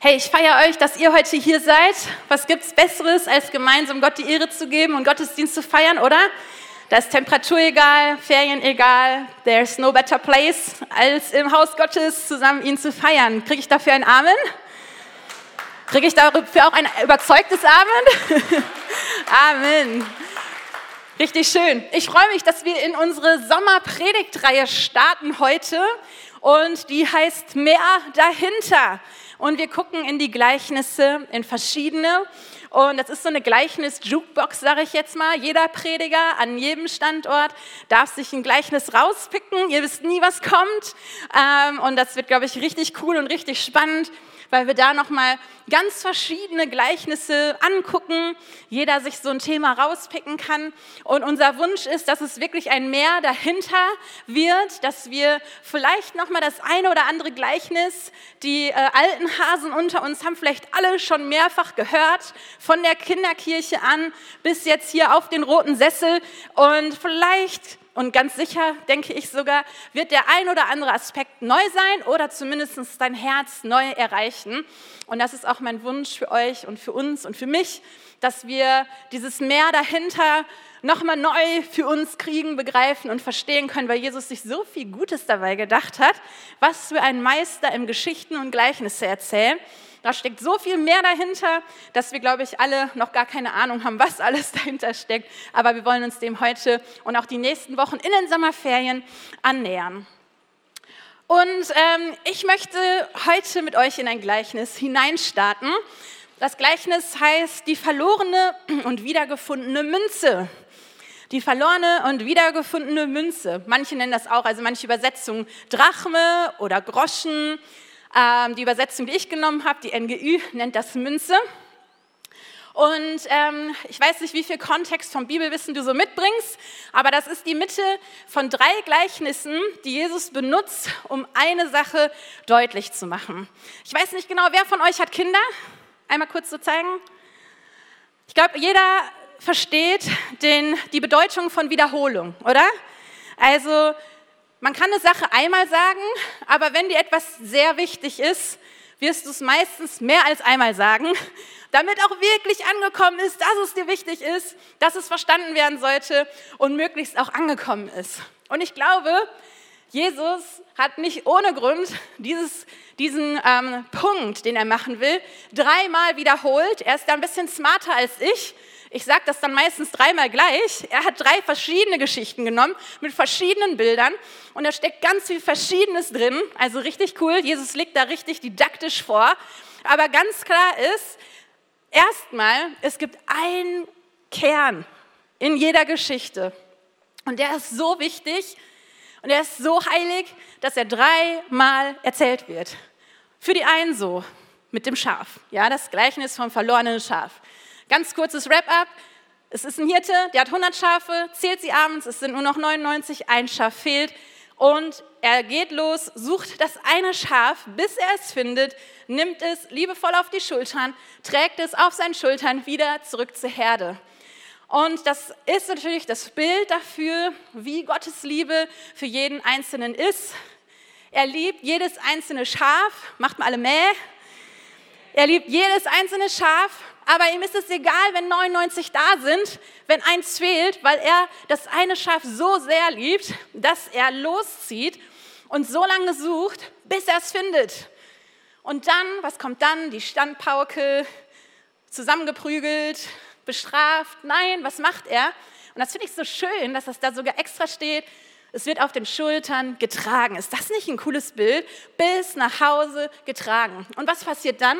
Hey, ich feiere euch, dass ihr heute hier seid. Was gibt's Besseres, als gemeinsam Gott die Ehre zu geben und Gottesdienst zu feiern, oder? Da ist Temperatur egal, Ferien egal, there's no better place, als im Haus Gottes zusammen ihn zu feiern. Kriege ich dafür ein Amen? Kriege ich dafür auch ein überzeugtes Amen? Amen. Richtig schön. Ich freue mich, dass wir in unsere Sommerpredigtreihe starten heute und die heißt Mehr dahinter und wir gucken in die Gleichnisse, in verschiedene. Und das ist so eine Gleichnis-Jukebox, sage ich jetzt mal. Jeder Prediger an jedem Standort darf sich ein Gleichnis rauspicken. Ihr wisst nie, was kommt. Ähm, und das wird, glaube ich, richtig cool und richtig spannend weil wir da nochmal ganz verschiedene Gleichnisse angucken, jeder sich so ein Thema rauspicken kann. Und unser Wunsch ist, dass es wirklich ein Mehr dahinter wird, dass wir vielleicht nochmal das eine oder andere Gleichnis, die äh, alten Hasen unter uns haben vielleicht alle schon mehrfach gehört, von der Kinderkirche an bis jetzt hier auf den roten Sessel. Und vielleicht und ganz sicher, denke ich sogar, wird der ein oder andere Aspekt neu sein oder zumindest dein Herz neu erreichen. Und das ist auch mein Wunsch für euch und für uns und für mich, dass wir dieses Meer dahinter nochmal neu für uns kriegen, begreifen und verstehen können, weil Jesus sich so viel Gutes dabei gedacht hat, was für ein Meister im Geschichten und Gleichnisse erzählen. Da steckt so viel mehr dahinter, dass wir, glaube ich, alle noch gar keine Ahnung haben, was alles dahinter steckt. Aber wir wollen uns dem heute und auch die nächsten Wochen in den Sommerferien annähern. Und ähm, ich möchte heute mit euch in ein Gleichnis hineinstarten. Das Gleichnis heißt die verlorene und wiedergefundene Münze. Die verlorene und wiedergefundene Münze. Manche nennen das auch, also manche Übersetzungen Drachme oder Groschen. Ähm, die Übersetzung, die ich genommen habe, die NGÜ, nennt das Münze. Und ähm, ich weiß nicht, wie viel Kontext vom Bibelwissen du so mitbringst, aber das ist die Mitte von drei Gleichnissen, die Jesus benutzt, um eine Sache deutlich zu machen. Ich weiß nicht genau, wer von euch hat Kinder? Einmal kurz zu so zeigen. Ich glaube, jeder versteht den, die Bedeutung von Wiederholung, oder? Also man kann eine Sache einmal sagen, aber wenn dir etwas sehr wichtig ist, wirst du es meistens mehr als einmal sagen, damit auch wirklich angekommen ist, dass es dir wichtig ist, dass es verstanden werden sollte und möglichst auch angekommen ist. Und ich glaube, Jesus hat nicht ohne Grund dieses, diesen ähm, Punkt, den er machen will, dreimal wiederholt. Er ist da ein bisschen smarter als ich ich sage das dann meistens dreimal gleich. Er hat drei verschiedene Geschichten genommen mit verschiedenen Bildern und da steckt ganz viel Verschiedenes drin. Also richtig cool. Jesus legt da richtig didaktisch vor. Aber ganz klar ist, erstmal, es gibt einen Kern in jeder Geschichte und der ist so wichtig und er ist so heilig, dass er dreimal erzählt wird. Für die einen so, mit dem Schaf. Ja, das Gleichnis vom verlorenen Schaf. Ganz kurzes Wrap-up. Es ist ein Hirte, der hat 100 Schafe, zählt sie abends, es sind nur noch 99, ein Schaf fehlt. Und er geht los, sucht das eine Schaf, bis er es findet, nimmt es liebevoll auf die Schultern, trägt es auf seinen Schultern wieder zurück zur Herde. Und das ist natürlich das Bild dafür, wie Gottes Liebe für jeden Einzelnen ist. Er liebt jedes einzelne Schaf, macht mal alle Mäh. Er liebt jedes einzelne Schaf aber ihm ist es egal, wenn 99 da sind, wenn eins fehlt, weil er das eine Schaf so sehr liebt, dass er loszieht und so lange sucht, bis er es findet. Und dann, was kommt dann? Die Standpauke, zusammengeprügelt, bestraft. Nein, was macht er? Und das finde ich so schön, dass das da sogar extra steht. Es wird auf den Schultern getragen. Ist das nicht ein cooles Bild? Bis nach Hause getragen. Und was passiert dann?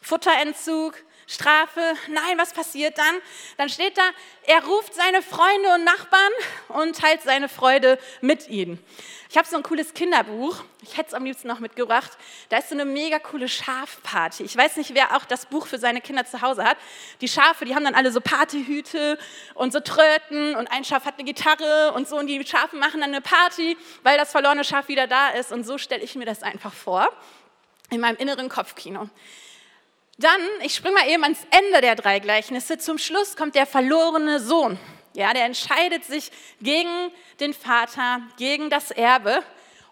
Futterentzug, Strafe. Nein, was passiert dann? Dann steht da, er ruft seine Freunde und Nachbarn und teilt seine Freude mit ihnen. Ich habe so ein cooles Kinderbuch, ich hätte es am liebsten noch mitgebracht. Da ist so eine mega coole Schafparty. Ich weiß nicht, wer auch das Buch für seine Kinder zu Hause hat. Die Schafe, die haben dann alle so Partyhüte und so Tröten und ein Schaf hat eine Gitarre und so und die Schafe machen dann eine Party, weil das verlorene Schaf wieder da ist. Und so stelle ich mir das einfach vor in meinem inneren Kopfkino. Dann, ich springe mal eben ans Ende der drei Gleichnisse. Zum Schluss kommt der verlorene Sohn. Ja, der entscheidet sich gegen den Vater, gegen das Erbe.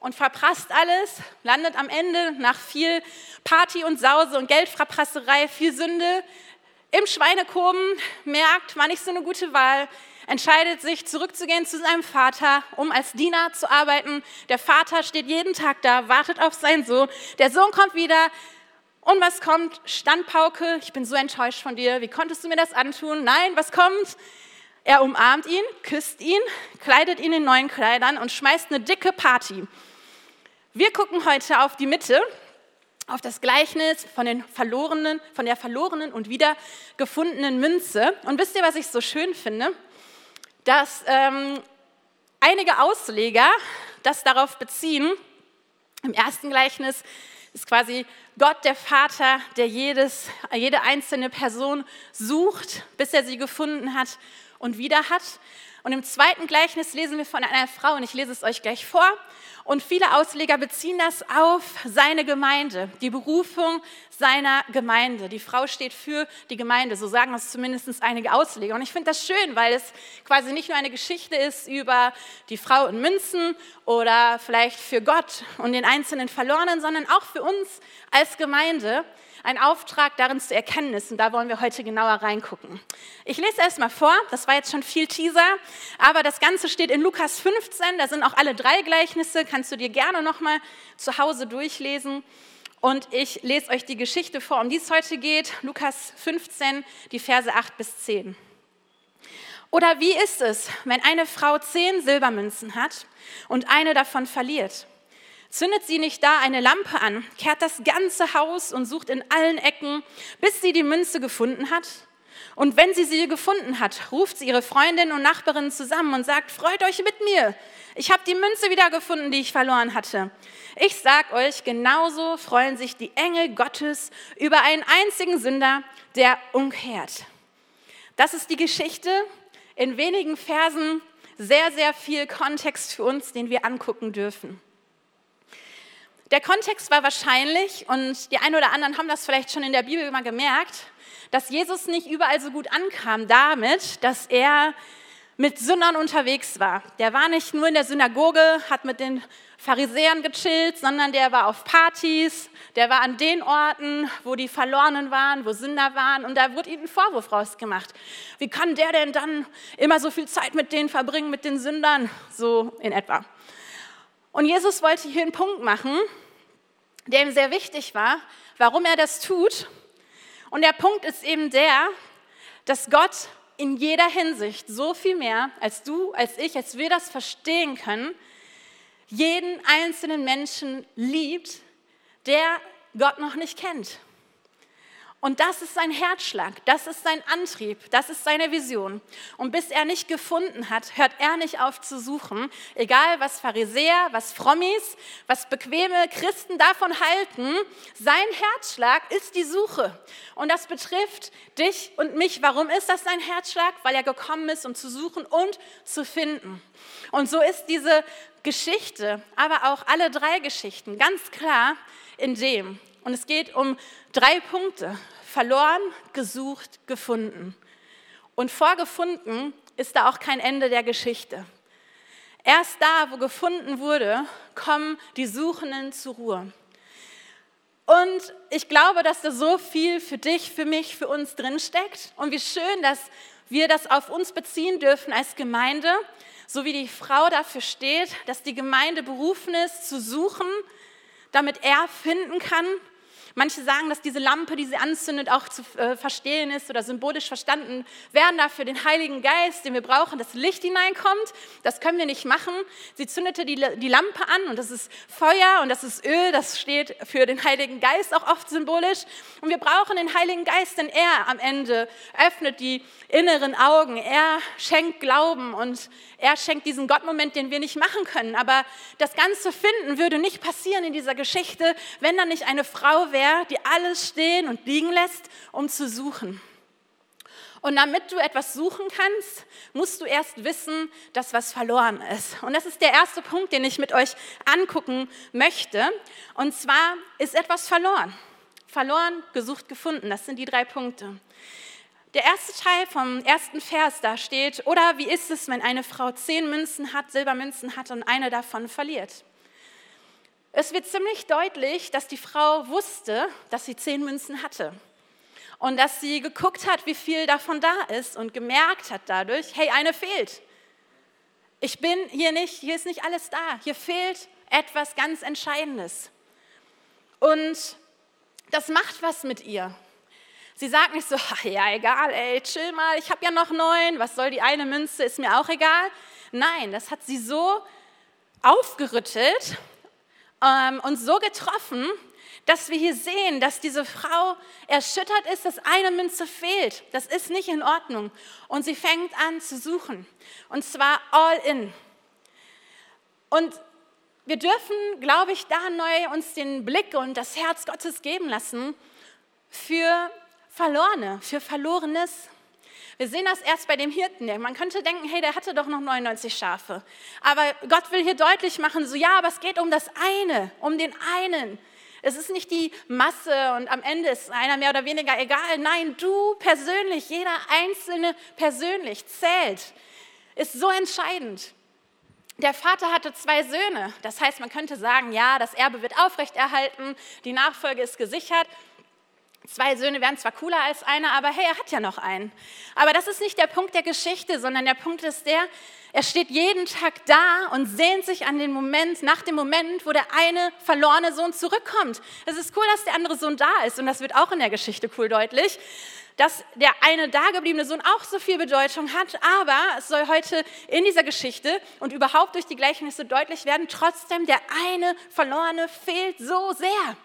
und verprasst alles, landet am Ende nach viel Party und Sause und Geldverprasserei, viel Sünde im Schweinekoben, merkt, war nicht so eine gute Wahl, entscheidet sich, zurückzugehen zu seinem Vater, um als Diener zu arbeiten. Der Vater steht jeden Tag da, wartet auf seinen Sohn. Der Sohn kommt wieder. Und was kommt? Standpauke, ich bin so enttäuscht von dir. Wie konntest du mir das antun? Nein, was kommt? Er umarmt ihn, küsst ihn, kleidet ihn in neuen Kleidern und schmeißt eine dicke Party. Wir gucken heute auf die Mitte, auf das Gleichnis von, den verlorenen, von der verlorenen und wiedergefundenen Münze. Und wisst ihr, was ich so schön finde? Dass ähm, einige Ausleger das darauf beziehen, im ersten Gleichnis ist quasi Gott der Vater, der jedes, jede einzelne Person sucht, bis er sie gefunden hat und wieder hat. Und im zweiten Gleichnis lesen wir von einer Frau, und ich lese es euch gleich vor. Und viele Ausleger beziehen das auf seine Gemeinde, die Berufung seiner Gemeinde. Die Frau steht für die Gemeinde, so sagen das zumindest einige Ausleger. Und ich finde das schön, weil es quasi nicht nur eine Geschichte ist über die Frau in Münzen oder vielleicht für Gott und den einzelnen Verlorenen, sondern auch für uns als Gemeinde ein Auftrag darin zu erkennen ist. Und da wollen wir heute genauer reingucken. Ich lese erst mal vor, das war jetzt schon viel Teaser, aber das Ganze steht in Lukas 15, da sind auch alle drei Gleichnisse, kannst du dir gerne nochmal zu Hause durchlesen. Und ich lese euch die Geschichte vor, um die es heute geht, Lukas 15, die Verse 8 bis 10. Oder wie ist es, wenn eine Frau zehn Silbermünzen hat und eine davon verliert? Zündet sie nicht da eine Lampe an, kehrt das ganze Haus und sucht in allen Ecken, bis sie die Münze gefunden hat? Und wenn sie sie gefunden hat, ruft sie ihre Freundinnen und Nachbarinnen zusammen und sagt, freut euch mit mir, ich habe die Münze wiedergefunden, die ich verloren hatte. Ich sag euch, genauso freuen sich die Engel Gottes über einen einzigen Sünder, der umkehrt. Das ist die Geschichte in wenigen Versen, sehr, sehr viel Kontext für uns, den wir angucken dürfen. Der Kontext war wahrscheinlich, und die einen oder anderen haben das vielleicht schon in der Bibel mal gemerkt, dass Jesus nicht überall so gut ankam damit, dass er mit Sündern unterwegs war. Der war nicht nur in der Synagoge, hat mit den Pharisäern gechillt, sondern der war auf Partys, der war an den Orten, wo die Verlorenen waren, wo Sünder waren und da wurde ihm ein Vorwurf rausgemacht. Wie kann der denn dann immer so viel Zeit mit denen verbringen, mit den Sündern? So in etwa. Und Jesus wollte hier einen Punkt machen, der ihm sehr wichtig war, warum er das tut. Und der Punkt ist eben der, dass Gott in jeder Hinsicht so viel mehr als du, als ich, als wir das verstehen können, jeden einzelnen Menschen liebt, der Gott noch nicht kennt. Und das ist sein Herzschlag, das ist sein Antrieb, das ist seine Vision. Und bis er nicht gefunden hat, hört er nicht auf zu suchen, egal was Pharisäer, was Frommis, was bequeme Christen davon halten. Sein Herzschlag ist die Suche. Und das betrifft dich und mich. Warum ist das sein Herzschlag? Weil er gekommen ist, um zu suchen und zu finden. Und so ist diese Geschichte, aber auch alle drei Geschichten ganz klar in dem, und es geht um drei Punkte. Verloren, gesucht, gefunden. Und vor gefunden ist da auch kein Ende der Geschichte. Erst da, wo gefunden wurde, kommen die Suchenden zur Ruhe. Und ich glaube, dass da so viel für dich, für mich, für uns drinsteckt. Und wie schön, dass wir das auf uns beziehen dürfen als Gemeinde, so wie die Frau dafür steht, dass die Gemeinde berufen ist, zu suchen, damit er finden kann Manche sagen, dass diese Lampe, die sie anzündet, auch zu äh, verstehen ist oder symbolisch verstanden werden dafür den Heiligen Geist, den wir brauchen, dass Licht hineinkommt. Das können wir nicht machen. Sie zündete die, die Lampe an und das ist Feuer und das ist Öl. Das steht für den Heiligen Geist auch oft symbolisch. Und wir brauchen den Heiligen Geist, denn er am Ende öffnet die inneren Augen. Er schenkt Glauben und er schenkt diesen Gottmoment, den wir nicht machen können. Aber das ganze Finden würde nicht passieren in dieser Geschichte, wenn da nicht eine Frau wäre, der, die alles stehen und liegen lässt, um zu suchen. Und damit du etwas suchen kannst, musst du erst wissen, dass was verloren ist. Und das ist der erste Punkt, den ich mit euch angucken möchte. Und zwar ist etwas verloren. Verloren, gesucht, gefunden. Das sind die drei Punkte. Der erste Teil vom ersten Vers, da steht, oder wie ist es, wenn eine Frau zehn Münzen hat, Silbermünzen hat und eine davon verliert? Es wird ziemlich deutlich, dass die Frau wusste, dass sie zehn Münzen hatte. Und dass sie geguckt hat, wie viel davon da ist und gemerkt hat dadurch, hey, eine fehlt. Ich bin hier nicht, hier ist nicht alles da. Hier fehlt etwas ganz Entscheidendes. Und das macht was mit ihr. Sie sagt nicht so, ach ja, egal, ey, chill mal, ich habe ja noch neun, was soll die eine Münze, ist mir auch egal. Nein, das hat sie so aufgerüttelt ähm, und so getroffen, dass wir hier sehen, dass diese Frau erschüttert ist, dass eine Münze fehlt. Das ist nicht in Ordnung. Und sie fängt an zu suchen. Und zwar all in. Und wir dürfen, glaube ich, da neu uns den Blick und das Herz Gottes geben lassen für Verlorene, für Verlorenes. Wir sehen das erst bei dem Hirten. Man könnte denken, hey, der hatte doch noch 99 Schafe. Aber Gott will hier deutlich machen, so ja, aber es geht um das eine, um den einen. Es ist nicht die Masse und am Ende ist einer mehr oder weniger egal. Nein, du persönlich, jeder Einzelne persönlich zählt, ist so entscheidend. Der Vater hatte zwei Söhne. Das heißt, man könnte sagen, ja, das Erbe wird aufrechterhalten, die Nachfolge ist gesichert. Zwei Söhne wären zwar cooler als einer, aber hey, er hat ja noch einen. Aber das ist nicht der Punkt der Geschichte, sondern der Punkt ist der, er steht jeden Tag da und sehnt sich an den Moment, nach dem Moment, wo der eine verlorene Sohn zurückkommt. Es ist cool, dass der andere Sohn da ist und das wird auch in der Geschichte cool deutlich dass der eine dagebliebene Sohn auch so viel Bedeutung hat, aber es soll heute in dieser Geschichte und überhaupt durch die Gleichnisse deutlich werden, trotzdem der eine Verlorene fehlt so sehr.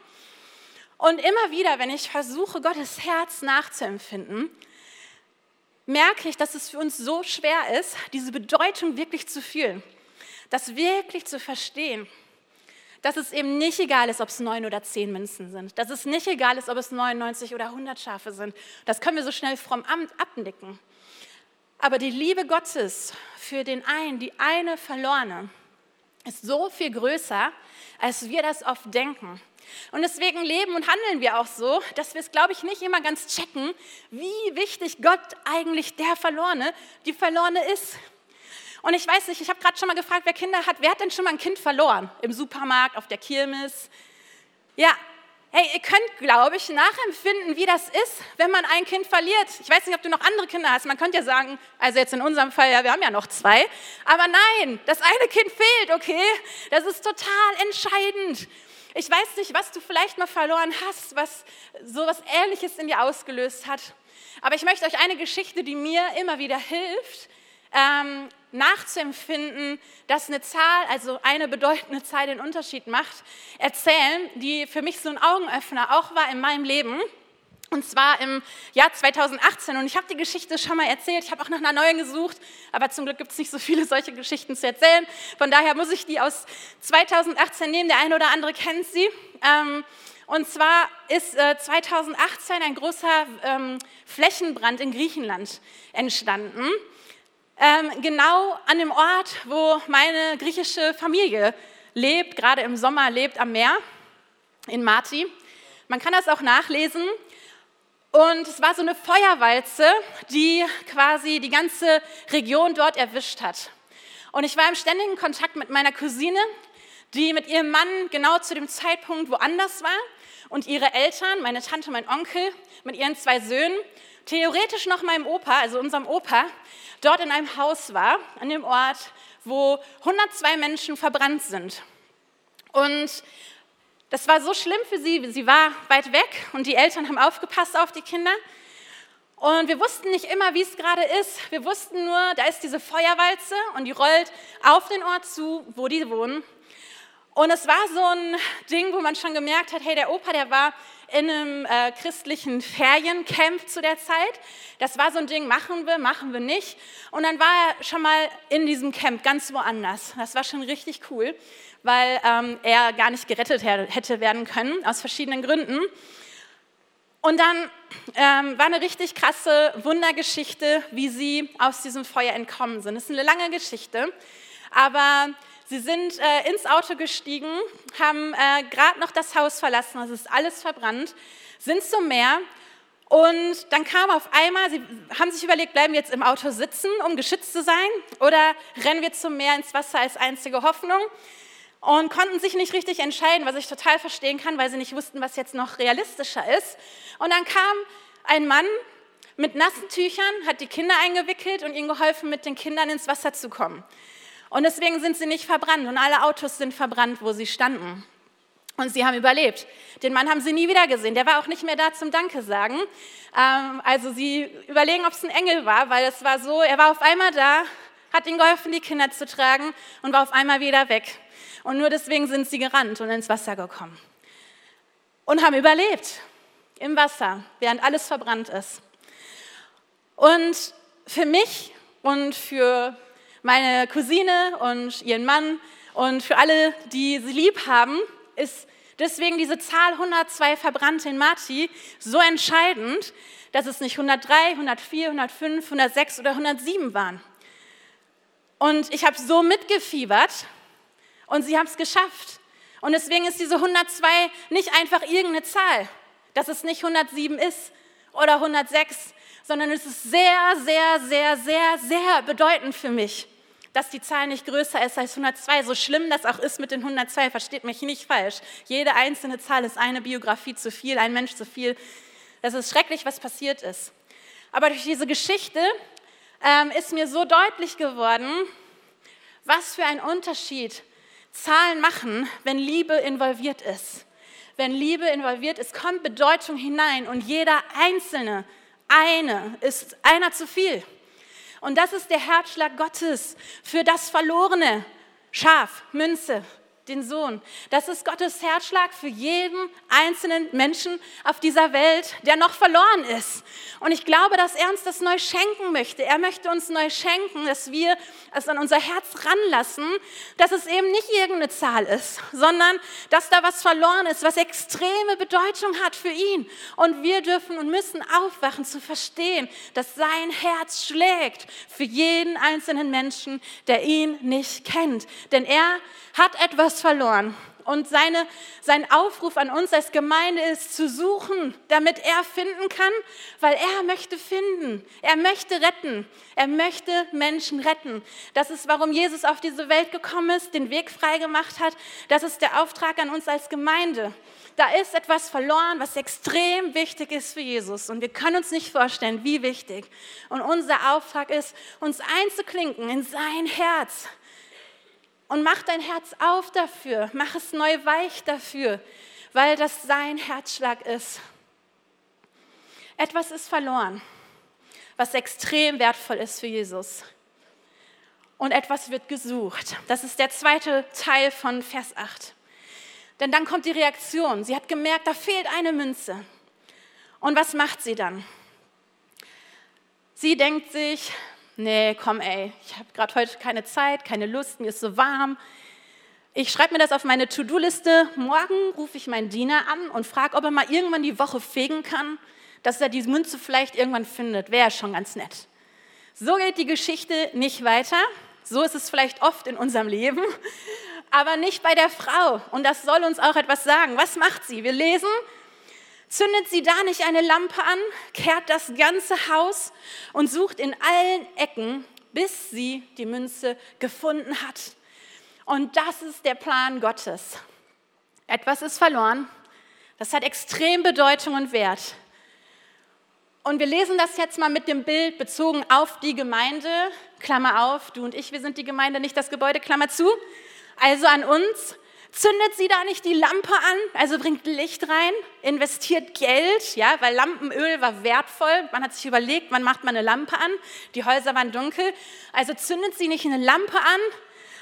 Und immer wieder, wenn ich versuche, Gottes Herz nachzuempfinden, merke ich, dass es für uns so schwer ist, diese Bedeutung wirklich zu fühlen, das wirklich zu verstehen dass es eben nicht egal ist, ob es neun oder zehn Münzen sind. Dass es nicht egal ist, ob es 99 oder 100 Schafe sind. Das können wir so schnell fromm abnicken. Aber die Liebe Gottes für den einen, die eine Verlorene, ist so viel größer, als wir das oft denken. Und deswegen leben und handeln wir auch so, dass wir es, glaube ich, nicht immer ganz checken, wie wichtig Gott eigentlich der Verlorene, die Verlorene ist. Und ich weiß nicht, ich habe gerade schon mal gefragt, wer Kinder hat, wer hat denn schon mal ein Kind verloren? Im Supermarkt, auf der Kirmes? Ja, hey, ihr könnt, glaube ich, nachempfinden, wie das ist, wenn man ein Kind verliert. Ich weiß nicht, ob du noch andere Kinder hast. Man könnte ja sagen, also jetzt in unserem Fall, ja, wir haben ja noch zwei. Aber nein, das eine Kind fehlt, okay? Das ist total entscheidend. Ich weiß nicht, was du vielleicht mal verloren hast, was so was Ähnliches in dir ausgelöst hat. Aber ich möchte euch eine Geschichte, die mir immer wieder hilft, ähm, nachzuempfinden, dass eine Zahl, also eine bedeutende Zahl den Unterschied macht, erzählen, die für mich so ein Augenöffner auch war in meinem Leben. Und zwar im Jahr 2018. Und ich habe die Geschichte schon mal erzählt. Ich habe auch nach einer neuen gesucht. Aber zum Glück gibt es nicht so viele solche Geschichten zu erzählen. Von daher muss ich die aus 2018 nehmen. Der eine oder andere kennt sie. Ähm, und zwar ist 2018 äh, ein großer ähm, Flächenbrand in Griechenland entstanden ähm, genau an dem Ort, wo meine griechische Familie lebt, gerade im Sommer lebt am Meer in Mati. Man kann das auch nachlesen. Und es war so eine Feuerwalze, die quasi die ganze Region dort erwischt hat. Und ich war im ständigen Kontakt mit meiner Cousine, die mit ihrem Mann genau zu dem Zeitpunkt woanders war und ihre Eltern, meine Tante, mein Onkel, mit ihren zwei Söhnen, theoretisch noch meinem Opa, also unserem Opa, dort in einem Haus war, an dem Ort, wo 102 Menschen verbrannt sind. Und das war so schlimm für sie, sie war weit weg und die Eltern haben aufgepasst auf die Kinder. Und wir wussten nicht immer, wie es gerade ist. Wir wussten nur, da ist diese Feuerwalze und die rollt auf den Ort zu, wo die wohnen. Und es war so ein Ding, wo man schon gemerkt hat, hey, der Opa, der war in einem äh, christlichen Feriencamp zu der Zeit. Das war so ein Ding, machen wir, machen wir nicht. Und dann war er schon mal in diesem Camp ganz woanders. Das war schon richtig cool, weil ähm, er gar nicht gerettet hätte werden können, aus verschiedenen Gründen. Und dann ähm, war eine richtig krasse Wundergeschichte, wie sie aus diesem Feuer entkommen sind. Das ist eine lange Geschichte, aber Sie sind äh, ins Auto gestiegen, haben äh, gerade noch das Haus verlassen, es ist alles verbrannt, sind zum Meer und dann kam auf einmal, sie haben sich überlegt, bleiben wir jetzt im Auto sitzen, um geschützt zu sein, oder rennen wir zum Meer ins Wasser als einzige Hoffnung? Und konnten sich nicht richtig entscheiden, was ich total verstehen kann, weil sie nicht wussten, was jetzt noch realistischer ist. Und dann kam ein Mann mit nassen Tüchern, hat die Kinder eingewickelt und ihnen geholfen, mit den Kindern ins Wasser zu kommen. Und deswegen sind sie nicht verbrannt und alle Autos sind verbrannt, wo sie standen. Und sie haben überlebt. Den Mann haben sie nie wieder gesehen. Der war auch nicht mehr da zum Danke sagen. Ähm, also sie überlegen, ob es ein Engel war, weil es war so, er war auf einmal da, hat ihnen geholfen, die Kinder zu tragen und war auf einmal wieder weg. Und nur deswegen sind sie gerannt und ins Wasser gekommen. Und haben überlebt im Wasser, während alles verbrannt ist. Und für mich und für meine Cousine und ihren Mann und für alle, die sie lieb haben, ist deswegen diese Zahl 102 Verbrannte in Marti so entscheidend, dass es nicht 103, 104, 105, 106 oder 107 waren. Und ich habe so mitgefiebert und sie haben es geschafft. Und deswegen ist diese 102 nicht einfach irgendeine Zahl, dass es nicht 107 ist oder 106, sondern es ist sehr, sehr, sehr, sehr, sehr bedeutend für mich dass die Zahl nicht größer ist als 102. So schlimm das auch ist mit den 102, versteht mich nicht falsch. Jede einzelne Zahl ist eine Biografie zu viel, ein Mensch zu viel. Das ist schrecklich, was passiert ist. Aber durch diese Geschichte ähm, ist mir so deutlich geworden, was für ein Unterschied Zahlen machen, wenn Liebe involviert ist. Wenn Liebe involviert ist, kommt Bedeutung hinein und jeder einzelne, eine ist einer zu viel. Und das ist der Herzschlag Gottes für das verlorene Schaf, Münze, den Sohn. Das ist Gottes Herzschlag für jeden einzelnen Menschen auf dieser Welt, der noch verloren ist. Und ich glaube, dass er uns das neu schenken möchte. Er möchte uns neu schenken, dass wir es an unser Herz ranlassen, dass es eben nicht irgendeine Zahl ist, sondern dass da was verloren ist, was extreme Bedeutung hat für ihn. Und wir dürfen und müssen aufwachen zu verstehen, dass sein Herz schlägt für jeden einzelnen Menschen, der ihn nicht kennt. Denn er hat etwas verloren. Und seine, sein Aufruf an uns als Gemeinde ist zu suchen, damit er finden kann, weil er möchte finden. Er möchte retten. Er möchte Menschen retten. Das ist, warum Jesus auf diese Welt gekommen ist, den Weg frei gemacht hat. Das ist der Auftrag an uns als Gemeinde. Da ist etwas verloren, was extrem wichtig ist für Jesus. Und wir können uns nicht vorstellen, wie wichtig. Und unser Auftrag ist, uns einzuklinken in sein Herz und mach dein Herz auf dafür, mach es neu weich dafür, weil das sein Herzschlag ist. Etwas ist verloren, was extrem wertvoll ist für Jesus. Und etwas wird gesucht. Das ist der zweite Teil von Vers 8. Denn dann kommt die Reaktion. Sie hat gemerkt, da fehlt eine Münze. Und was macht sie dann? Sie denkt sich, nee, komm ey, ich habe gerade heute keine Zeit, keine Lust, mir ist so warm. Ich schreibe mir das auf meine To-Do-Liste. Morgen rufe ich meinen Diener an und frage, ob er mal irgendwann die Woche fegen kann, dass er diese Münze vielleicht irgendwann findet. Wäre schon ganz nett. So geht die Geschichte nicht weiter. So ist es vielleicht oft in unserem Leben, aber nicht bei der Frau. Und das soll uns auch etwas sagen. Was macht sie? Wir lesen, Zündet sie da nicht eine Lampe an, kehrt das ganze Haus und sucht in allen Ecken, bis sie die Münze gefunden hat. Und das ist der Plan Gottes. Etwas ist verloren. Das hat extrem Bedeutung und Wert. Und wir lesen das jetzt mal mit dem Bild bezogen auf die Gemeinde. Klammer auf, du und ich, wir sind die Gemeinde, nicht das Gebäude, Klammer zu. Also an uns. Zündet sie da nicht die Lampe an, also bringt Licht rein, investiert Geld, ja, weil Lampenöl war wertvoll. Man hat sich überlegt, wann macht man eine Lampe an? Die Häuser waren dunkel. Also zündet sie nicht eine Lampe an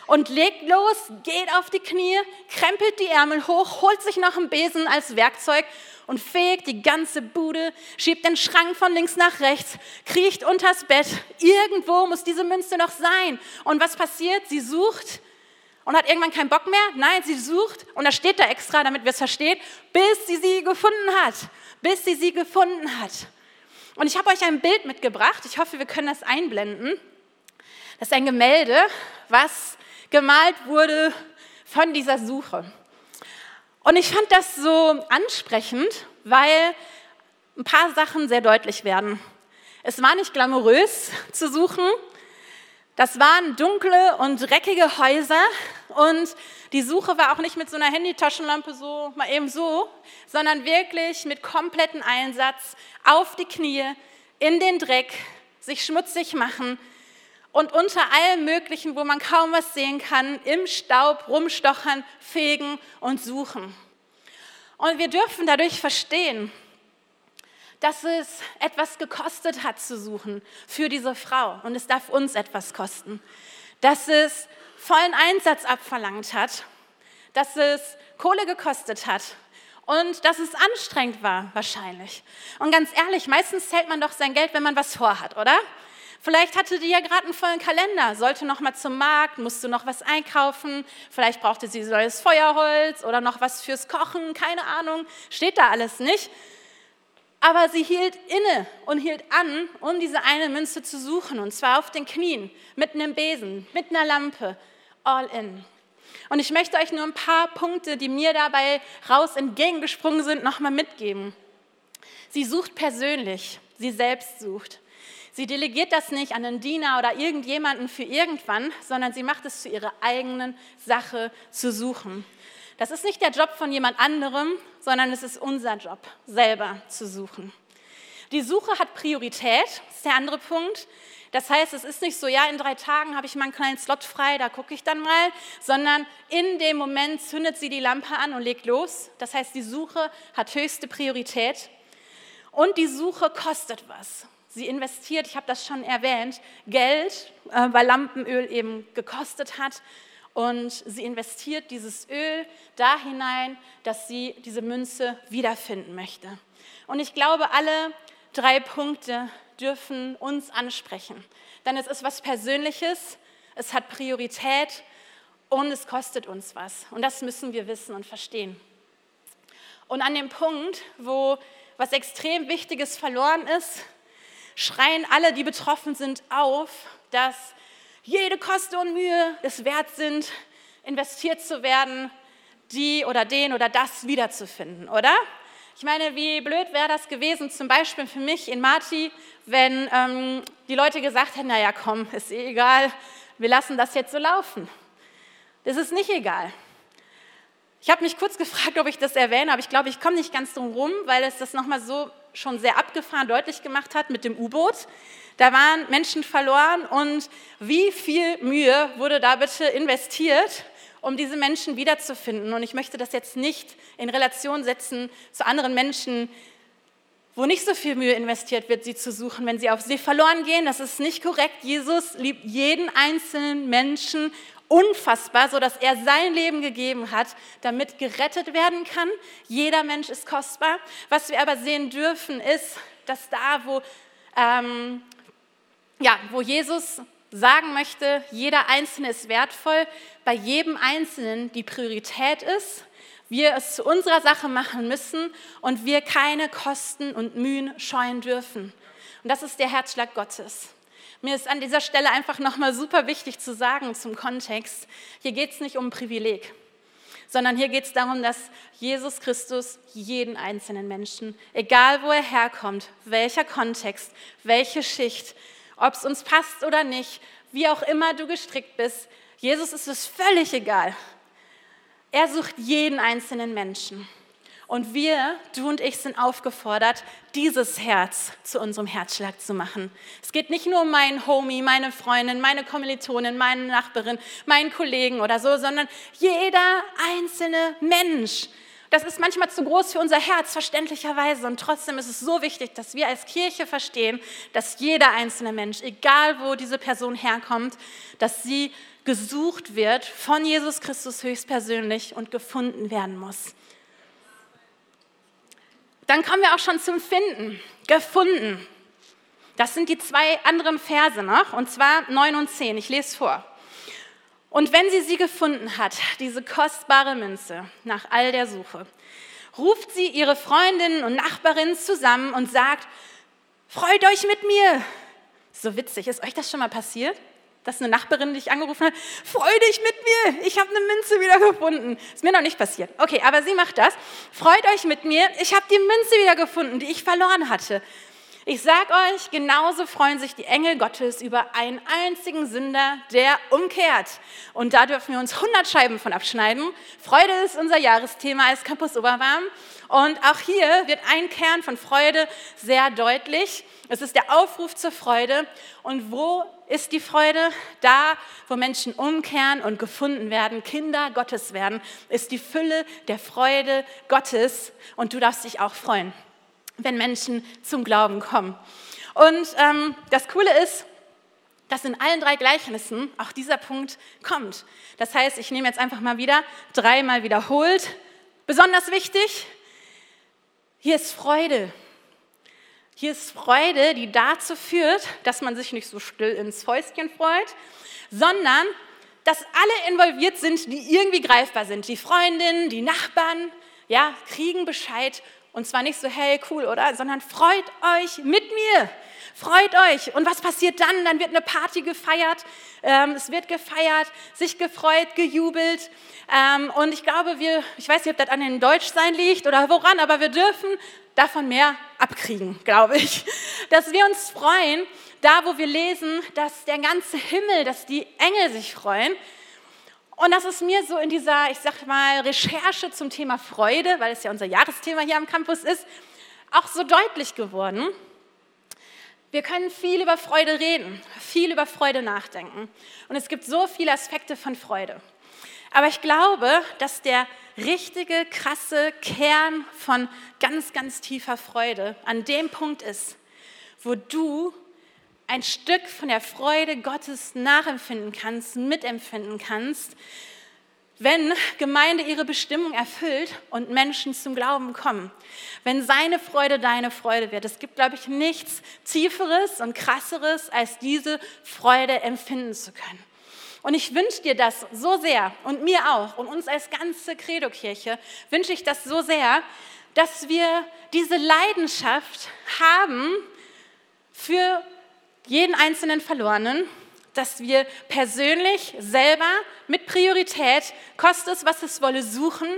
und legt los, geht auf die Knie, krempelt die Ärmel hoch, holt sich noch einen Besen als Werkzeug und fegt die ganze Bude, schiebt den Schrank von links nach rechts, kriecht unters Bett. Irgendwo muss diese Münze noch sein. Und was passiert? Sie sucht und hat irgendwann keinen Bock mehr. Nein, sie sucht, und da steht da extra, damit wir es verstehen, bis sie sie gefunden hat. Bis sie sie gefunden hat. Und ich habe euch ein Bild mitgebracht. Ich hoffe, wir können das einblenden. Das ist ein Gemälde, was gemalt wurde von dieser Suche. Und ich fand das so ansprechend, weil ein paar Sachen sehr deutlich werden. Es war nicht glamourös zu suchen, das waren dunkle und dreckige Häuser Und die Suche war auch nicht mit so einer Handytaschenlampe so, mal eben so, sondern wirklich mit kompletten Einsatz auf die Knie, in den Dreck, sich schmutzig machen und unter allem Möglichen, wo man kaum was sehen kann, im Staub rumstochern, fegen und suchen. Und wir dürfen dadurch verstehen, dass es etwas gekostet hat zu suchen für diese Frau. Und es darf uns etwas kosten. Dass es vollen Einsatz abverlangt hat, dass es Kohle gekostet hat und dass es anstrengend war wahrscheinlich. Und ganz ehrlich, meistens zählt man doch sein Geld, wenn man was vorhat, oder? Vielleicht hatte die ja gerade einen vollen Kalender, sollte noch mal zum Markt, musste noch was einkaufen, vielleicht brauchte sie neues Feuerholz oder noch was fürs Kochen, keine Ahnung, steht da alles nicht. Aber sie hielt inne und hielt an, um diese eine Münze zu suchen, und zwar auf den Knien, mit einem Besen, mit einer Lampe, all in. Und ich möchte euch nur ein paar Punkte, die mir dabei raus entgegengesprungen sind, nochmal mitgeben. Sie sucht persönlich, sie selbst sucht. Sie delegiert das nicht an einen Diener oder irgendjemanden für irgendwann, sondern sie macht es zu ihrer eigenen Sache zu suchen. Das ist nicht der Job von jemand anderem, sondern es ist unser Job, selber zu suchen. Die Suche hat Priorität, das ist der andere Punkt. Das heißt, es ist nicht so, ja, in drei Tagen habe ich mal einen kleinen Slot frei, da gucke ich dann mal, sondern in dem Moment zündet sie die Lampe an und legt los. Das heißt, die Suche hat höchste Priorität und die Suche kostet was. Sie investiert, ich habe das schon erwähnt, Geld, äh, weil Lampenöl eben gekostet hat. Und sie investiert dieses Öl da hinein, dass sie diese Münze wiederfinden möchte. Und ich glaube, alle drei Punkte dürfen uns ansprechen. Denn es ist was Persönliches, es hat Priorität und es kostet uns was. Und das müssen wir wissen und verstehen. Und an dem Punkt, wo was extrem Wichtiges verloren ist, schreien alle, die betroffen sind, auf, dass jede Koste und Mühe es wert sind, investiert zu werden, die oder den oder das wiederzufinden, oder? Ich meine, wie blöd wäre das gewesen, zum Beispiel für mich in Marti, wenn ähm, die Leute gesagt hätten, naja, komm, ist eh egal, wir lassen das jetzt so laufen. Das ist nicht egal. Ich habe mich kurz gefragt, ob ich das erwähne, aber ich glaube, ich komme nicht ganz drum rum, weil es das nochmal so schon sehr abgefahren deutlich gemacht hat mit dem U-Boot. Da waren Menschen verloren und wie viel Mühe wurde da bitte investiert, um diese Menschen wiederzufinden? Und ich möchte das jetzt nicht in Relation setzen zu anderen Menschen, wo nicht so viel Mühe investiert wird, sie zu suchen, wenn sie auf See verloren gehen. Das ist nicht korrekt. Jesus liebt jeden einzelnen Menschen unfassbar, so dass er sein Leben gegeben hat, damit gerettet werden kann. Jeder Mensch ist kostbar. Was wir aber sehen dürfen, ist, dass da, wo, ähm, ja, wo Jesus sagen möchte, jeder Einzelne ist wertvoll, bei jedem Einzelnen die Priorität ist, wir es zu unserer Sache machen müssen und wir keine Kosten und Mühen scheuen dürfen. Und das ist der Herzschlag Gottes. Mir ist an dieser Stelle einfach nochmal super wichtig zu sagen zum Kontext, hier geht es nicht um Privileg, sondern hier geht es darum, dass Jesus Christus jeden einzelnen Menschen, egal wo er herkommt, welcher Kontext, welche Schicht, ob es uns passt oder nicht, wie auch immer du gestrickt bist, Jesus ist es völlig egal. Er sucht jeden einzelnen Menschen. Und wir, du und ich, sind aufgefordert, dieses Herz zu unserem Herzschlag zu machen. Es geht nicht nur um meinen Homie, meine Freundin, meine Kommilitonin, meine Nachbarin, meinen Kollegen oder so, sondern jeder einzelne Mensch. Das ist manchmal zu groß für unser Herz, verständlicherweise. Und trotzdem ist es so wichtig, dass wir als Kirche verstehen, dass jeder einzelne Mensch, egal wo diese Person herkommt, dass sie gesucht wird von Jesus Christus höchstpersönlich und gefunden werden muss. Dann kommen wir auch schon zum Finden. Gefunden. Das sind die zwei anderen Verse noch, und zwar 9 und 10. Ich lese vor. Und wenn sie sie gefunden hat, diese kostbare Münze, nach all der Suche, ruft sie ihre Freundinnen und Nachbarinnen zusammen und sagt, freut euch mit mir. So witzig, ist euch das schon mal passiert? dass eine Nachbarin dich angerufen hat, freu dich mit mir, ich habe eine Münze wiedergefunden. Ist mir noch nicht passiert. Okay, aber sie macht das. Freut euch mit mir, ich habe die Münze wiedergefunden, die ich verloren hatte. Ich sag euch, genauso freuen sich die Engel Gottes über einen einzigen Sünder, der umkehrt. Und da dürfen wir uns 100 Scheiben von abschneiden. Freude ist unser Jahresthema als Campus Oberwarm. Und auch hier wird ein Kern von Freude sehr deutlich. Es ist der Aufruf zur Freude. Und wo ist die Freude? Da, wo Menschen umkehren und gefunden werden, Kinder Gottes werden, ist die Fülle der Freude Gottes. Und du darfst dich auch freuen wenn Menschen zum Glauben kommen. Und ähm, das Coole ist, dass in allen drei Gleichnissen auch dieser Punkt kommt. Das heißt, ich nehme jetzt einfach mal wieder dreimal wiederholt. Besonders wichtig, hier ist Freude. Hier ist Freude, die dazu führt, dass man sich nicht so still ins Fäustchen freut, sondern dass alle involviert sind, die irgendwie greifbar sind. Die Freundinnen, die Nachbarn, ja, kriegen Bescheid und zwar nicht so, hey, cool, oder? Sondern freut euch mit mir. Freut euch. Und was passiert dann? Dann wird eine Party gefeiert. Ähm, es wird gefeiert, sich gefreut, gejubelt. Ähm, und ich glaube, wir, ich weiß nicht, ob das an den Deutschsein liegt oder woran, aber wir dürfen davon mehr abkriegen, glaube ich. Dass wir uns freuen, da wo wir lesen, dass der ganze Himmel, dass die Engel sich freuen. Und das ist mir so in dieser, ich sag mal, Recherche zum Thema Freude, weil es ja unser Jahresthema hier am Campus ist, auch so deutlich geworden. Wir können viel über Freude reden, viel über Freude nachdenken. Und es gibt so viele Aspekte von Freude. Aber ich glaube, dass der richtige, krasse Kern von ganz, ganz tiefer Freude an dem Punkt ist, wo du ein Stück von der Freude Gottes nachempfinden kannst, mitempfinden kannst, wenn Gemeinde ihre Bestimmung erfüllt und Menschen zum Glauben kommen. Wenn seine Freude deine Freude wird. Es gibt, glaube ich, nichts Tieferes und Krasseres, als diese Freude empfinden zu können. Und ich wünsche dir das so sehr und mir auch und uns als ganze Credo-Kirche wünsche ich das so sehr, dass wir diese Leidenschaft haben für jeden einzelnen Verlorenen, dass wir persönlich selber mit Priorität, kostet es, was es wolle, suchen,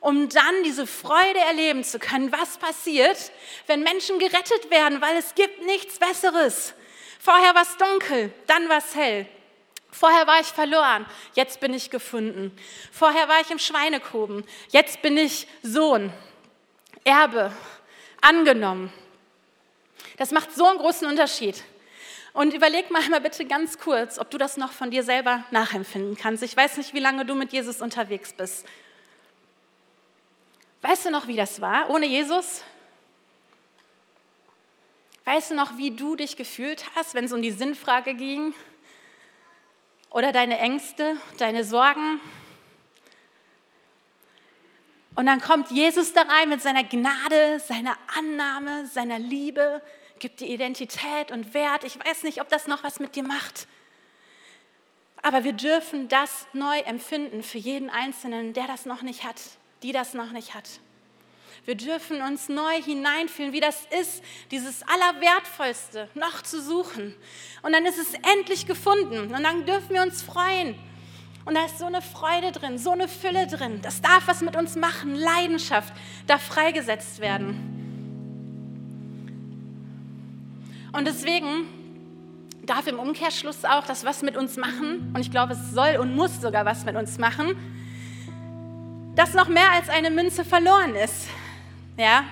um dann diese Freude erleben zu können, was passiert, wenn Menschen gerettet werden, weil es gibt nichts Besseres. Vorher war es dunkel, dann war es hell. Vorher war ich verloren, jetzt bin ich gefunden. Vorher war ich im Schweinekoben, jetzt bin ich Sohn, Erbe, angenommen. Das macht so einen großen Unterschied. Und überleg mal einmal bitte ganz kurz, ob du das noch von dir selber nachempfinden kannst. Ich weiß nicht, wie lange du mit Jesus unterwegs bist. Weißt du noch, wie das war ohne Jesus? Weißt du noch, wie du dich gefühlt hast, wenn es um die Sinnfrage ging? Oder deine Ängste, deine Sorgen? Und dann kommt Jesus da rein mit seiner Gnade, seiner Annahme, seiner Liebe, gibt dir Identität und Wert. Ich weiß nicht, ob das noch was mit dir macht. Aber wir dürfen das neu empfinden für jeden Einzelnen, der das noch nicht hat, die das noch nicht hat. Wir dürfen uns neu hineinfühlen, wie das ist, dieses Allerwertvollste noch zu suchen. Und dann ist es endlich gefunden. Und dann dürfen wir uns freuen. Und da ist so eine Freude drin, so eine Fülle drin. Das darf was mit uns machen. Leidenschaft darf freigesetzt werden. Und deswegen darf im Umkehrschluss auch das was mit uns machen, und ich glaube, es soll und muss sogar was mit uns machen, dass noch mehr als eine Münze verloren ist. Ja?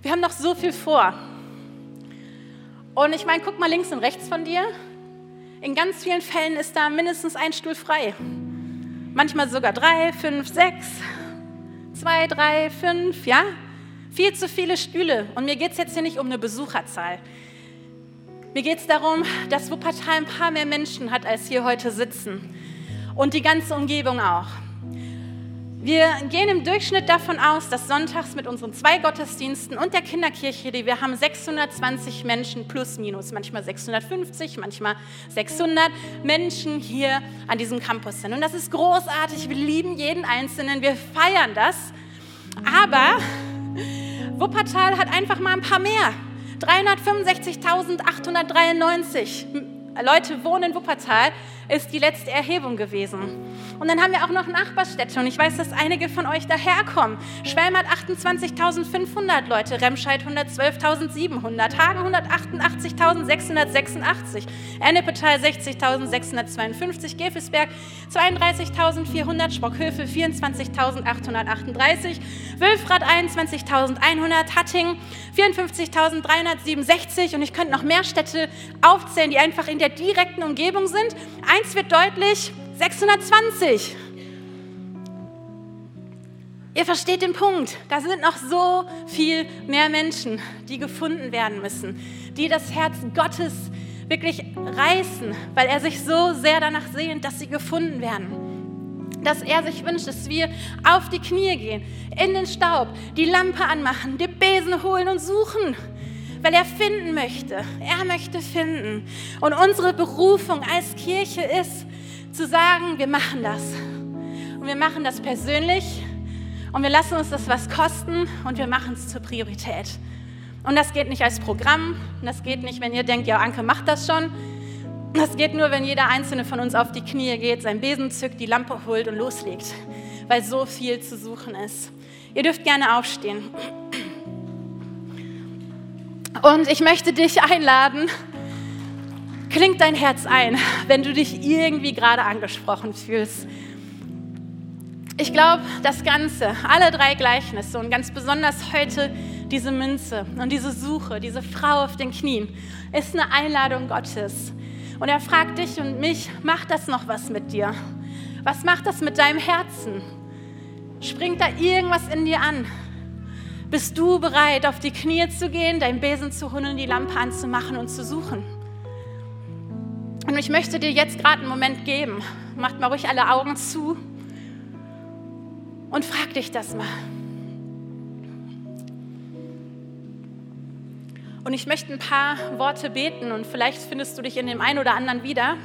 Wir haben noch so viel vor. Und ich meine, guck mal links und rechts von dir. In ganz vielen Fällen ist da mindestens ein Stuhl frei. Manchmal sogar drei, fünf, sechs, zwei, drei, fünf, ja? Viel zu viele Stühle. Und mir geht es jetzt hier nicht um eine Besucherzahl. Mir geht es darum, dass Wuppertal ein paar mehr Menschen hat, als hier heute sitzen. Und die ganze Umgebung auch. Wir gehen im Durchschnitt davon aus, dass sonntags mit unseren zwei Gottesdiensten und der Kinderkirche, die wir haben, 620 Menschen plus minus, manchmal 650, manchmal 600 Menschen hier an diesem Campus sind. Und das ist großartig. Wir lieben jeden Einzelnen. Wir feiern das. Aber Wuppertal hat einfach mal ein paar mehr. 365.893 Leute wohnen in Wuppertal. Ist die letzte Erhebung gewesen. Und dann haben wir auch noch Nachbarstädte und ich weiß, dass einige von euch daherkommen. Schwelm hat 28.500 Leute, Remscheid 112.700, Hagen 188.686, Ennepetal 60.652, Gefelsberg 32.400, Sprockhöfe 24.838, Wülfrath 21.100, Hatting 54.367 und ich könnte noch mehr Städte aufzählen, die einfach in der direkten Umgebung sind. Eins wird deutlich, 620. Ihr versteht den Punkt. Da sind noch so viel mehr Menschen, die gefunden werden müssen, die das Herz Gottes wirklich reißen, weil er sich so sehr danach sehnt, dass sie gefunden werden. Dass er sich wünscht, dass wir auf die Knie gehen, in den Staub, die Lampe anmachen, die Besen holen und suchen, weil er finden möchte. Er möchte finden. Und unsere Berufung als Kirche ist, zu sagen, wir machen das. Und wir machen das persönlich und wir lassen uns das was kosten und wir machen es zur Priorität. Und das geht nicht als Programm, und das geht nicht, wenn ihr denkt, ja, Anke macht das schon. Das geht nur, wenn jeder einzelne von uns auf die Knie geht, sein Besen zückt, die Lampe holt und loslegt, weil so viel zu suchen ist. Ihr dürft gerne aufstehen. Und ich möchte dich einladen, klingt dein Herz ein, wenn du dich irgendwie gerade angesprochen fühlst. Ich glaube, das Ganze, alle drei Gleichnisse und ganz besonders heute diese Münze und diese Suche, diese Frau auf den Knien, ist eine Einladung Gottes. Und er fragt dich und mich, macht das noch was mit dir? Was macht das mit deinem Herzen? Springt da irgendwas in dir an? Bist du bereit, auf die Knie zu gehen, deinen Besen zu holen, die Lampe anzumachen und zu suchen? Und ich möchte dir jetzt gerade einen Moment geben. Macht mal ruhig alle Augen zu und frag dich das mal. Und ich möchte ein paar Worte beten und vielleicht findest du dich in dem einen oder anderen wieder.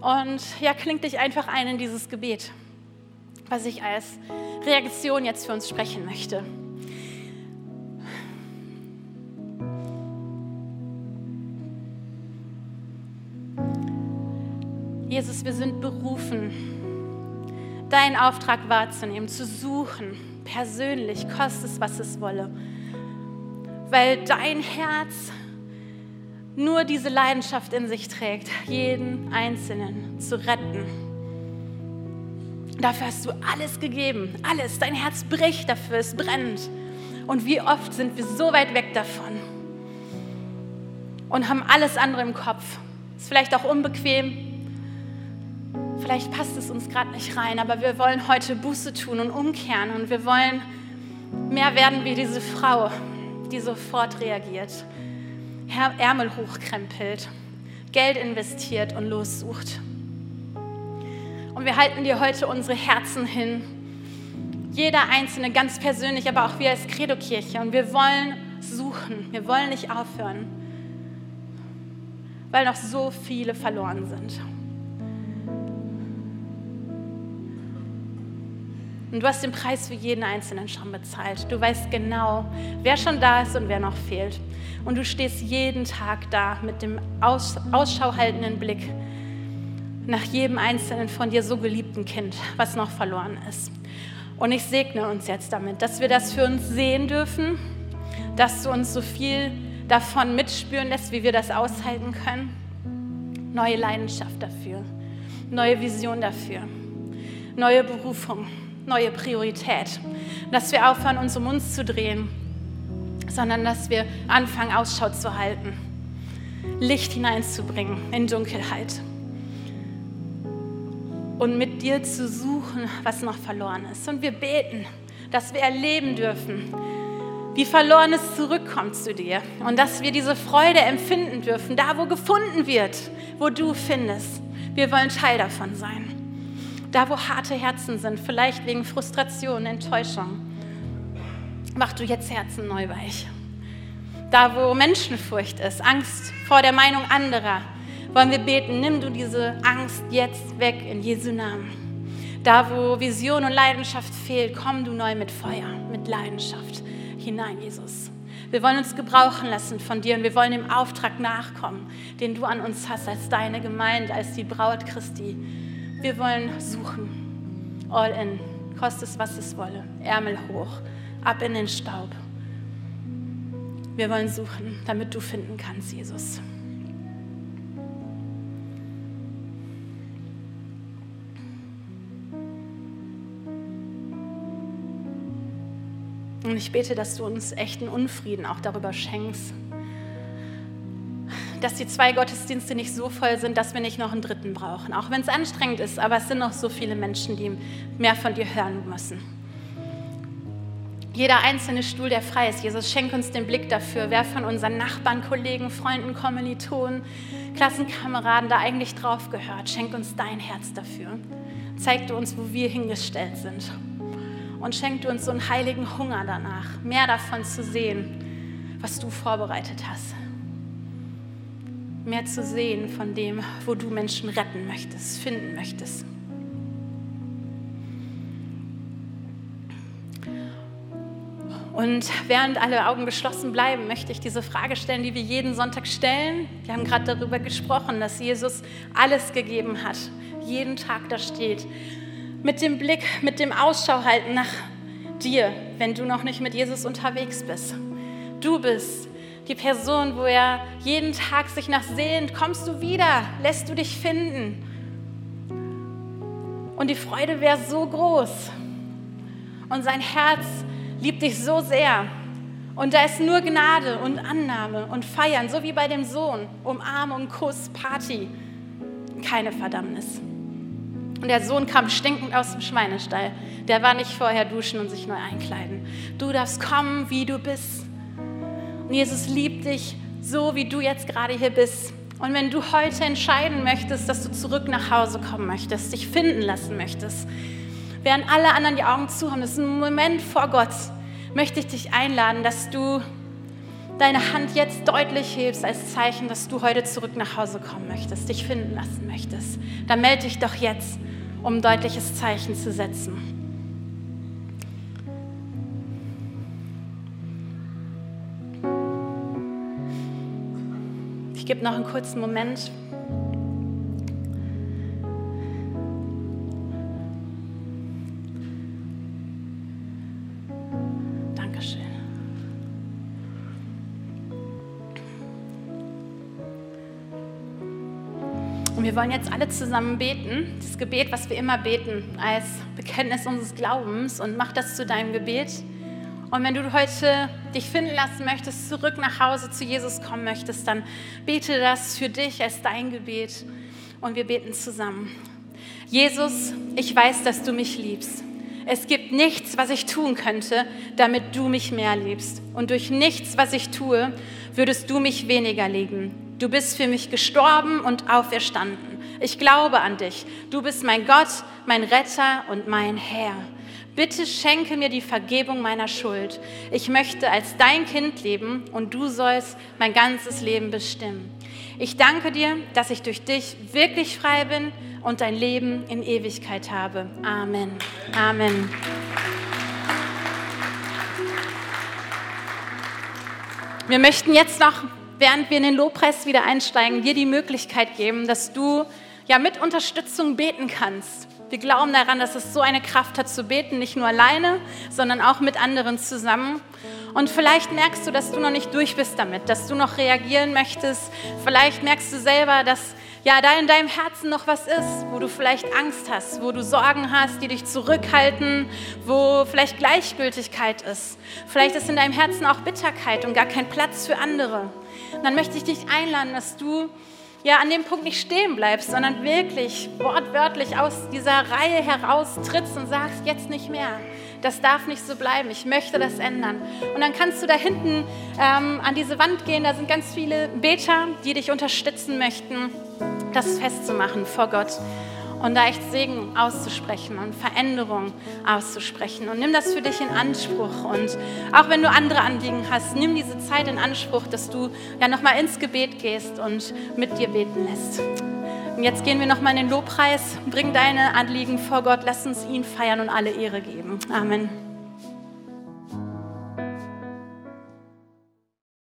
Und ja, klingt dich einfach ein in dieses Gebet, was ich als Reaktion jetzt für uns sprechen möchte. Jesus, wir sind berufen, deinen Auftrag wahrzunehmen, zu suchen, persönlich, koste es, was es wolle. Weil dein Herz nur diese Leidenschaft in sich trägt, jeden Einzelnen zu retten. Dafür hast du alles gegeben, alles. Dein Herz bricht dafür, es brennt. Und wie oft sind wir so weit weg davon und haben alles andere im Kopf. Ist vielleicht auch unbequem, Vielleicht passt es uns gerade nicht rein, aber wir wollen heute Buße tun und umkehren und wir wollen mehr werden wie diese Frau, die sofort reagiert, Ärmel hochkrempelt, Geld investiert und lossucht. Und wir halten dir heute unsere Herzen hin, jeder Einzelne ganz persönlich, aber auch wir als Credo-Kirche. Und wir wollen suchen, wir wollen nicht aufhören, weil noch so viele verloren sind. Und du hast den Preis für jeden Einzelnen schon bezahlt. Du weißt genau, wer schon da ist und wer noch fehlt. Und du stehst jeden Tag da mit dem Aus Ausschau Blick nach jedem einzelnen von dir so geliebten Kind, was noch verloren ist. Und ich segne uns jetzt damit, dass wir das für uns sehen dürfen, dass du uns so viel davon mitspüren lässt, wie wir das aushalten können. Neue Leidenschaft dafür, neue Vision dafür, neue Berufung neue Priorität. Dass wir aufhören, uns um uns zu drehen, sondern dass wir anfangen, Ausschau zu halten, Licht hineinzubringen in Dunkelheit und mit dir zu suchen, was noch verloren ist. Und wir beten, dass wir erleben dürfen, wie Verlorenes zurückkommt zu dir und dass wir diese Freude empfinden dürfen, da wo gefunden wird, wo du findest. Wir wollen Teil davon sein. Da, wo harte Herzen sind, vielleicht wegen Frustration, Enttäuschung, mach du jetzt Herzen neu weich. Da, wo Menschenfurcht ist, Angst vor der Meinung anderer, wollen wir beten, nimm du diese Angst jetzt weg in Jesu Namen. Da, wo Vision und Leidenschaft fehlt, komm du neu mit Feuer, mit Leidenschaft hinein, Jesus. Wir wollen uns gebrauchen lassen von dir und wir wollen dem Auftrag nachkommen, den du an uns hast als deine Gemeinde, als die Braut Christi. Wir wollen suchen. All in. Kostet es, was es wolle. Ärmel hoch. Ab in den Staub. Wir wollen suchen, damit du finden kannst, Jesus. Und ich bete, dass du uns echten Unfrieden auch darüber schenkst, dass die zwei Gottesdienste nicht so voll sind, dass wir nicht noch einen dritten brauchen. Auch wenn es anstrengend ist, aber es sind noch so viele Menschen, die mehr von dir hören müssen. Jeder einzelne Stuhl, der frei ist, Jesus, schenk uns den Blick dafür, wer von unseren Nachbarn, Kollegen, Freunden, Kommilitonen, Klassenkameraden da eigentlich drauf gehört. Schenk uns dein Herz dafür. Zeig du uns, wo wir hingestellt sind. Und schenk du uns so einen heiligen Hunger danach, mehr davon zu sehen, was du vorbereitet hast mehr zu sehen von dem, wo du Menschen retten möchtest, finden möchtest. Und während alle Augen geschlossen bleiben, möchte ich diese Frage stellen, die wir jeden Sonntag stellen. Wir haben gerade darüber gesprochen, dass Jesus alles gegeben hat, jeden Tag da steht. Mit dem Blick, mit dem Ausschau halten nach dir, wenn du noch nicht mit Jesus unterwegs bist. Du bist die Person, wo er jeden Tag sich nach sehnt, kommst du wieder, lässt du dich finden. Und die Freude wäre so groß. Und sein Herz liebt dich so sehr. Und da ist nur Gnade und Annahme und Feiern, so wie bei dem Sohn. Umarmung, Kuss, Party. Keine Verdammnis. Und der Sohn kam stinkend aus dem Schweinestall. Der war nicht vorher duschen und sich neu einkleiden. Du darfst kommen, wie du bist. Und Jesus liebt dich so, wie du jetzt gerade hier bist. Und wenn du heute entscheiden möchtest, dass du zurück nach Hause kommen möchtest, dich finden lassen möchtest, während alle anderen die Augen zu haben, das ist ein Moment vor Gott, möchte ich dich einladen, dass du deine Hand jetzt deutlich hebst als Zeichen, dass du heute zurück nach Hause kommen möchtest, dich finden lassen möchtest. Dann melde dich doch jetzt, um ein deutliches Zeichen zu setzen. Gebe noch einen kurzen Moment. Dankeschön. Und wir wollen jetzt alle zusammen beten, das Gebet, was wir immer beten, als Bekenntnis unseres Glaubens und mach das zu deinem Gebet. Und wenn du heute dich finden lassen möchtest, zurück nach Hause zu Jesus kommen möchtest, dann bete das für dich als dein Gebet und wir beten zusammen. Jesus, ich weiß, dass du mich liebst. Es gibt nichts, was ich tun könnte, damit du mich mehr liebst. Und durch nichts, was ich tue, würdest du mich weniger lieben. Du bist für mich gestorben und auferstanden. Ich glaube an dich. Du bist mein Gott, mein Retter und mein Herr. Bitte schenke mir die Vergebung meiner Schuld. Ich möchte als dein Kind leben und du sollst mein ganzes Leben bestimmen. Ich danke dir, dass ich durch dich wirklich frei bin und dein Leben in Ewigkeit habe. Amen. Amen. Wir möchten jetzt noch, während wir in den Lobpreis wieder einsteigen, dir die Möglichkeit geben, dass du ja mit Unterstützung beten kannst. Wir glauben daran, dass es so eine Kraft hat zu beten, nicht nur alleine, sondern auch mit anderen zusammen. Und vielleicht merkst du, dass du noch nicht durch bist damit, dass du noch reagieren möchtest. Vielleicht merkst du selber, dass ja da in deinem Herzen noch was ist, wo du vielleicht Angst hast, wo du Sorgen hast, die dich zurückhalten, wo vielleicht Gleichgültigkeit ist. Vielleicht ist in deinem Herzen auch Bitterkeit und gar kein Platz für andere. Und dann möchte ich dich einladen, dass du ja an dem Punkt nicht stehen bleibst, sondern wirklich wortwörtlich aus dieser Reihe heraus trittst und sagst, jetzt nicht mehr. Das darf nicht so bleiben. Ich möchte das ändern. Und dann kannst du da hinten ähm, an diese Wand gehen. Da sind ganz viele Beter, die dich unterstützen möchten, das festzumachen vor Gott und da echt Segen auszusprechen und Veränderung auszusprechen. Und nimm das für dich in Anspruch. Und auch wenn du andere Anliegen hast, nimm diese Zeit in Anspruch, dass du ja nochmal ins Gebet gehst und mit dir beten lässt. Und jetzt gehen wir nochmal in den Lobpreis. Bring deine Anliegen vor Gott. Lass uns ihn feiern und alle Ehre geben. Amen.